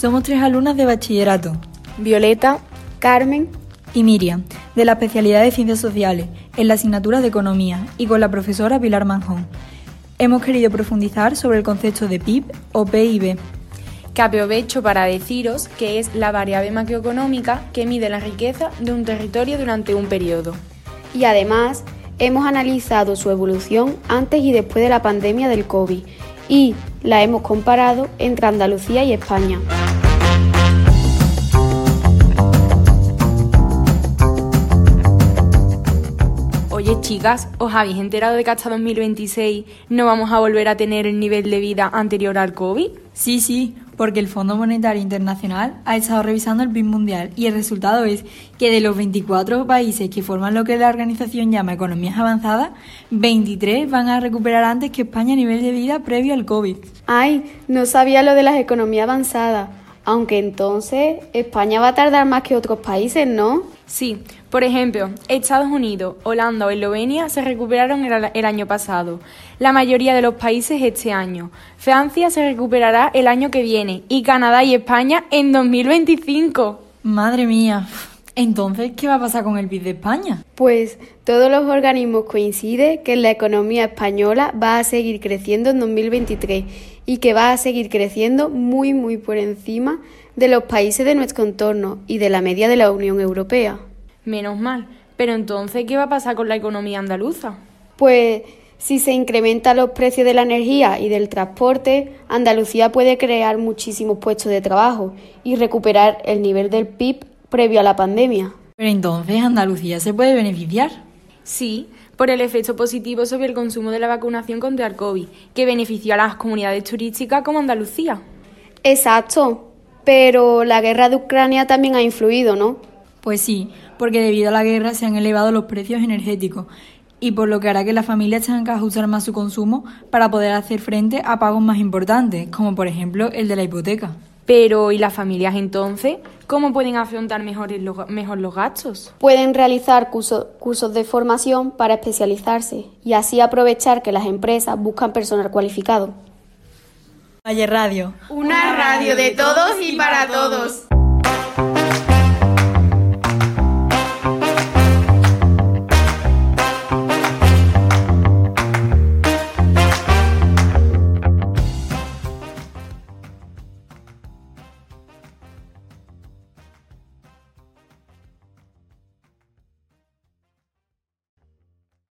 Somos tres alumnas de bachillerato. Violeta, Carmen y Miriam, de la especialidad de Ciencias Sociales, en la asignatura de Economía, y con la profesora Pilar Manjón. Hemos querido profundizar sobre el concepto de PIB o PIB. Que aprovecho para deciros que es la variable macroeconómica que mide la riqueza de un territorio durante un periodo. Y además, hemos analizado su evolución antes y después de la pandemia del COVID y la hemos comparado entre Andalucía y España. Oye chicas, ¿os habéis enterado de que hasta 2026 no vamos a volver a tener el nivel de vida anterior al COVID? Sí, sí, porque el Fondo Monetario Internacional ha estado revisando el PIB mundial y el resultado es que de los 24 países que forman lo que la organización llama economías avanzadas, 23 van a recuperar antes que España a nivel de vida previo al COVID. Ay, no sabía lo de las economías avanzadas. Aunque entonces España va a tardar más que otros países, ¿no? Sí, por ejemplo, Estados Unidos, Holanda o Eslovenia se recuperaron el, año pasado, la mayoría de los países este año. Francia se recuperará el año que viene y Canadá y España en 2025. Madre mía. Entonces, ¿qué va a pasar con el PIB de España? Pues todos los organismos coinciden que la economía española va a seguir creciendo en 2023 y que va a seguir creciendo muy muy por encima de los países de nuestro entorno y de la media de la Unión Europea. Menos mal. Pero entonces, ¿qué va a pasar con la economía andaluza? Pues si se incrementan los precios de la energía y del transporte, Andalucía puede crear muchísimos puestos de trabajo y recuperar el nivel del PIB previo a la pandemia. Pero entonces Andalucía se puede beneficiar. Sí, por el efecto positivo sobre el consumo de la vacunación contra el COVID, que benefició a las comunidades turísticas como Andalucía. Exacto, pero la guerra de Ucrania también ha influido, ¿no? Pues sí, porque debido a la guerra se han elevado los precios energéticos y por lo que hará que las familias tengan que ajustar más su consumo para poder hacer frente a pagos más importantes, como por ejemplo el de la hipoteca. Pero ¿y las familias entonces? ¿Cómo pueden afrontar mejor los gastos? Pueden realizar cursos de formación para especializarse y así aprovechar que las empresas buscan personal cualificado. Valle Radio. Una radio de todos y para todos.